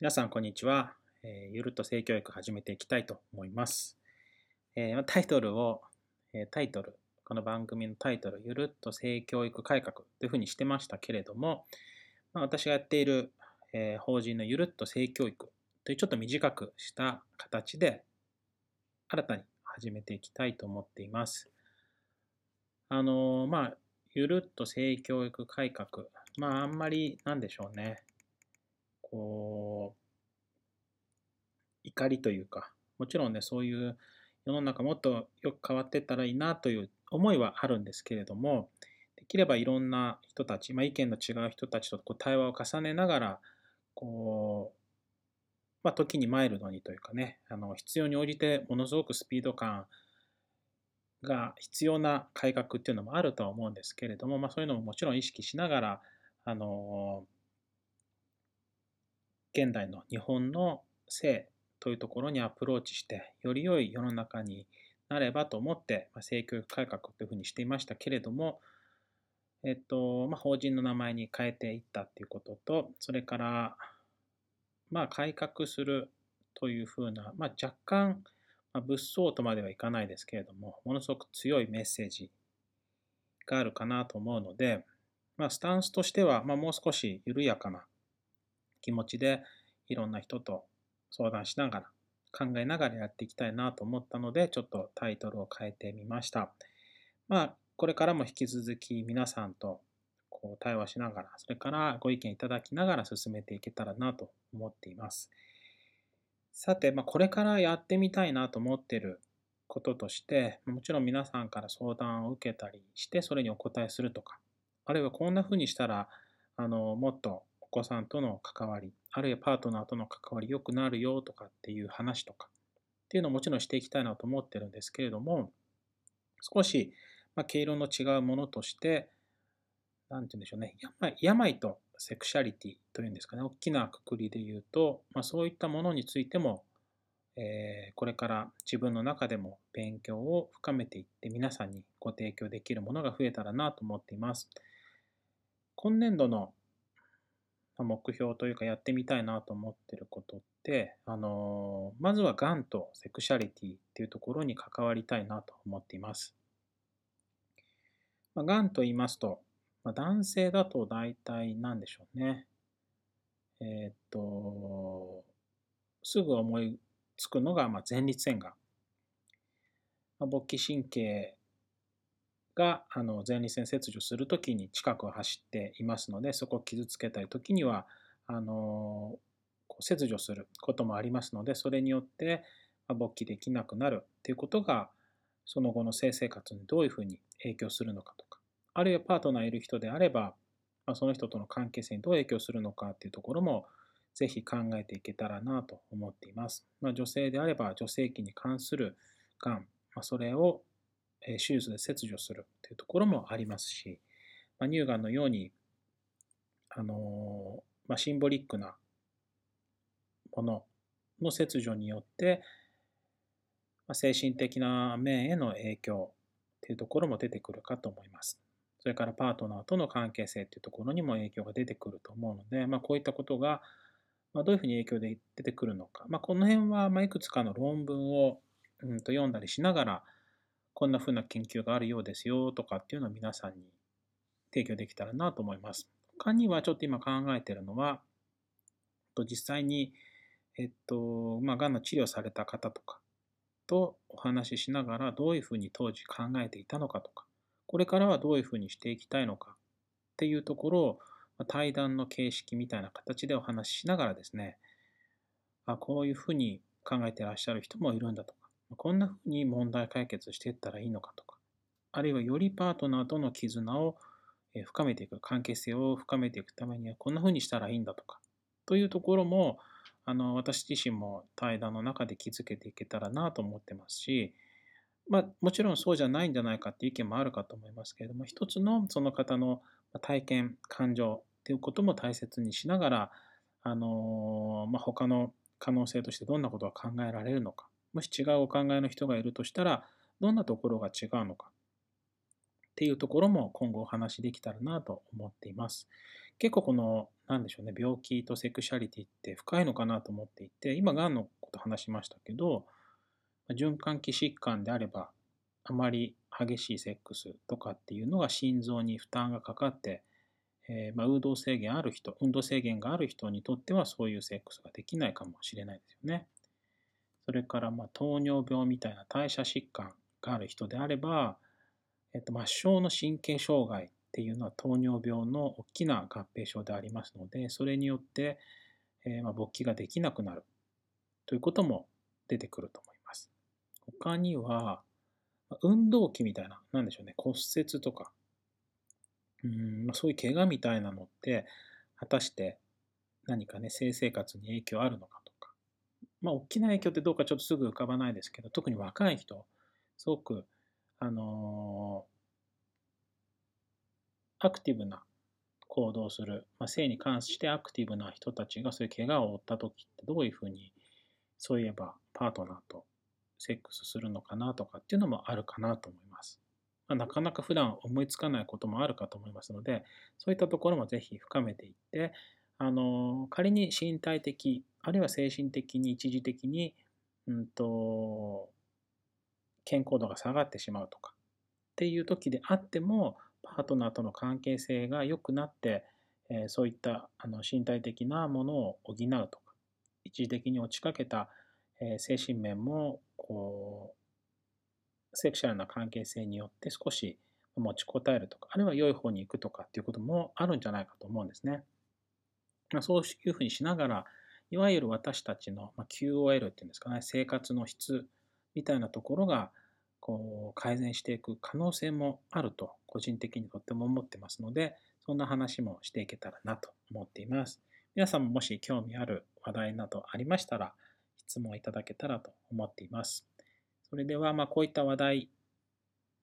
皆さん、こんにちは。えーゆるっと性教育始めていきたいと思います。えータイトルを、えータイトル、この番組のタイトル、ゆるっと性教育改革というふうにしてましたけれども、まあ、私がやっている、えー法人のゆるっと性教育というちょっと短くした形で、新たに始めていきたいと思っています。あのまあ、ゆるっと性教育改革、まあ、あんまりなんでしょうね。こう、怒りというか、もちろんね、そういう世の中もっとよく変わってったらいいなという思いはあるんですけれども、できればいろんな人たち、まあ、意見の違う人たちとこう対話を重ねながら、こう、まあ、時にマイルドにというかね、あの必要に応じてものすごくスピード感が必要な改革っていうのもあるとは思うんですけれども、まあ、そういうのももちろん意識しながら、あの現代の日本の性というところにアプローチして、より良い世の中になればと思って、まあ、性教育改革というふうにしていましたけれども、えっと、まあ、法人の名前に変えていったっていうことと、それから、まあ、改革するというふうな、まあ、若干、まあ、物騒とまではいかないですけれども、ものすごく強いメッセージがあるかなと思うので、まあ、スタンスとしては、まあ、もう少し緩やかな気持ちでいろんな人と相談しながら考えながらやっていきたいなと思ったのでちょっとタイトルを変えてみました。まあこれからも引き続き皆さんとこう対話しながらそれからご意見いただきながら進めていけたらなと思っています。さて、まあ、これからやってみたいなと思ってることとしてもちろん皆さんから相談を受けたりしてそれにお答えするとかあるいはこんな風にしたらあのもっと子さんとの関わり、あるいはパートナーとの関わり良くなるよとかっていう話とかっていうのをもちろんしていきたいなと思ってるんですけれども、少し、まあ、毛色の違うものとして、なんて言うんでしょうね、病病とセクシャリティというんですかね、大きなくくりで言うと、まあ、そういったものについても、えーこれから自分の中でも勉強を深めていって皆さんにご提供できるものが増えたらなと思っています。今年度の目標というかやってみたいなと思ってることって、あのまずはがんとセクシャリティっていうところに関わりたいなと思っています。まあ、がんと言いますと、まあ、男性だと大体何でしょうね。えーっと、すぐ思いつくのが、まあ、前立腺がん。まあ、勃起神経があの前立腺切除するときに近くを走っていますので、そこを傷つけたいときには、あの切除することもありますので、それによって勃起できなくなるということが、その後の性生活にどういうふうに影響するのかとか、あるいはパートナーいる人であれば、ま、その人との関係性にどう影響するのかというところも、ぜひ考えていけたらなと思っています。まあ、女性であれば、女性器に関するがん、まあ、それを手術で切除するというところもありますし、まあ、乳がんのように、あのまあ、シンボリックなものの切除によって、まあ、精神的な面への影響というところも出てくるかと思います。それからパートナーとの関係性というところにも影響が出てくると思うので、まあ、こういったことがどういうふうに影響で出てくるのか、まあ、この辺はまいくつかの論文をうんと読んだりしながら、こんなふうな研究があるようですよとかっていうのを皆さんに提供できたらなと思います。他にはちょっと今考えているのは、実際に、えっと、まあ、がんの治療された方とかとお話ししながら、どういうふうに当時考えていたのかとか、これからはどういうふうにしていきたいのかっていうところを、対談の形式みたいな形でお話ししながらですね、あこういうふうに考えてらっしゃる人もいるんだと、こんなふうに問題解決していったらいいのかとか、あるいはよりパートナーとの絆を深めていく、関係性を深めていくためにはこんなふうにしたらいいんだとか、というところも、あの私自身も対談の中で気づけていけたらなと思ってますし、まあ、もちろんそうじゃないんじゃないかっていう意見もあるかと思いますけれども、一つのその方の体験、感情っていうことも大切にしながら、あのまあ、他の可能性としてどんなことが考えられるのか、もし違うお考えの人がいるとしたら、どんなところが違うのかっていうところも今後お話しできたらなと思っています。結構このなんでしょうね、病気とセクシャリティって深いのかなと思っていて、今、がんのこと話しましたけど、循環器疾患であれば、あまり激しいセックスとかっていうのが心臓に負担がかかって、えー、まあ、運動制限ある人、運動制限がある人にとってはそういうセックスができないかもしれないですよね。それから、ま糖尿病みたいな代謝疾患がある人であれば、えっと、末梢の神経障害っていうのは糖尿病の大きな合併症でありますので、それによって、えー、ま勃起ができなくなるということも出てくると思います。他には、運動器みたいな、なんでしょうね、骨折とか、うんまそういう怪我みたいなのって、果たして何かね、性生活に影響あるのか、まあ、大きな影響ってどうかちょっとすぐ浮かばないですけど、特に若い人、すごく、あのー、アクティブな行動する、まあ、性に関してアクティブな人たちがそういう怪我を負った時ってどういうふうに、そういえばパートナーとセックスするのかなとかっていうのもあるかなと思います。まあ、なかなか普段思いつかないこともあるかと思いますので、そういったところもぜひ深めていって、あの仮に身体的、あるいは精神的に一時的に、うんと、健康度が下がってしまうとかっていう時であっても、パートナーとの関係性が良くなって、えー、そういったあの身体的なものを補うとか、一時的に落ちかけた、えー、精神面もこう、セクシャルな関係性によって少し持ちこたえるとか、あるいは良い方に行くとかっていうこともあるんじゃないかと思うんですね。まあ、そういうふうにしながら、いわゆる私たちの QOL っていうんですかね、生活の質みたいなところがこう改善していく可能性もあると個人的にとっても思ってますので、そんな話もしていけたらなと思っています。皆さんももし興味ある話題などありましたら、質問いただけたらと思っています。それでは、ま、こういった話題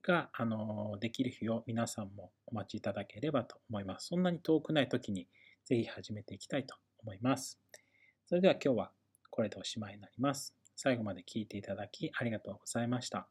が、あの、できる日を皆さんもお待ちいただければと思います。そんなに遠くない時にぜひ始めていきたいと思います。それでは今日はこれでおしまいになります。最後まで聴いていただきありがとうございました。